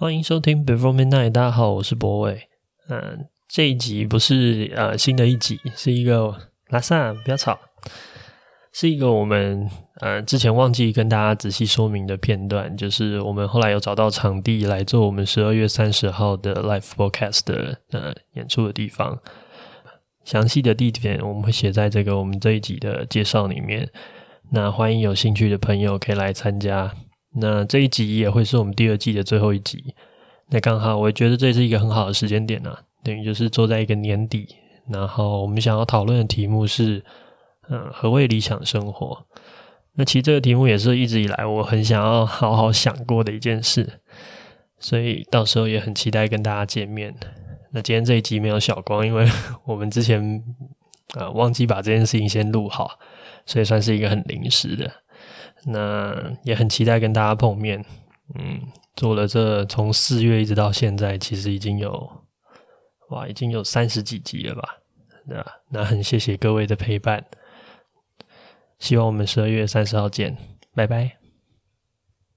欢迎收听 Before Midnight，大家好，我是博伟。嗯，这一集不是呃新的一集，是一个拉萨，不要吵，是一个我们呃之前忘记跟大家仔细说明的片段，就是我们后来有找到场地来做我们十二月三十号的 Live Podcast 的呃演出的地方。详细的地点我们会写在这个我们这一集的介绍里面。那欢迎有兴趣的朋友可以来参加。那这一集也会是我们第二季的最后一集，那刚好，我觉得这是一个很好的时间点呢、啊，等于就是坐在一个年底，然后我们想要讨论的题目是，嗯，何谓理想生活？那其实这个题目也是一直以来我很想要好好想过的一件事，所以到时候也很期待跟大家见面。那今天这一集没有小光，因为 我们之前啊忘记把这件事情先录好，所以算是一个很临时的。那也很期待跟大家碰面，嗯，做了这从四月一直到现在，其实已经有哇，已经有三十几集了吧？那那很谢谢各位的陪伴，希望我们十二月三十号见，拜拜。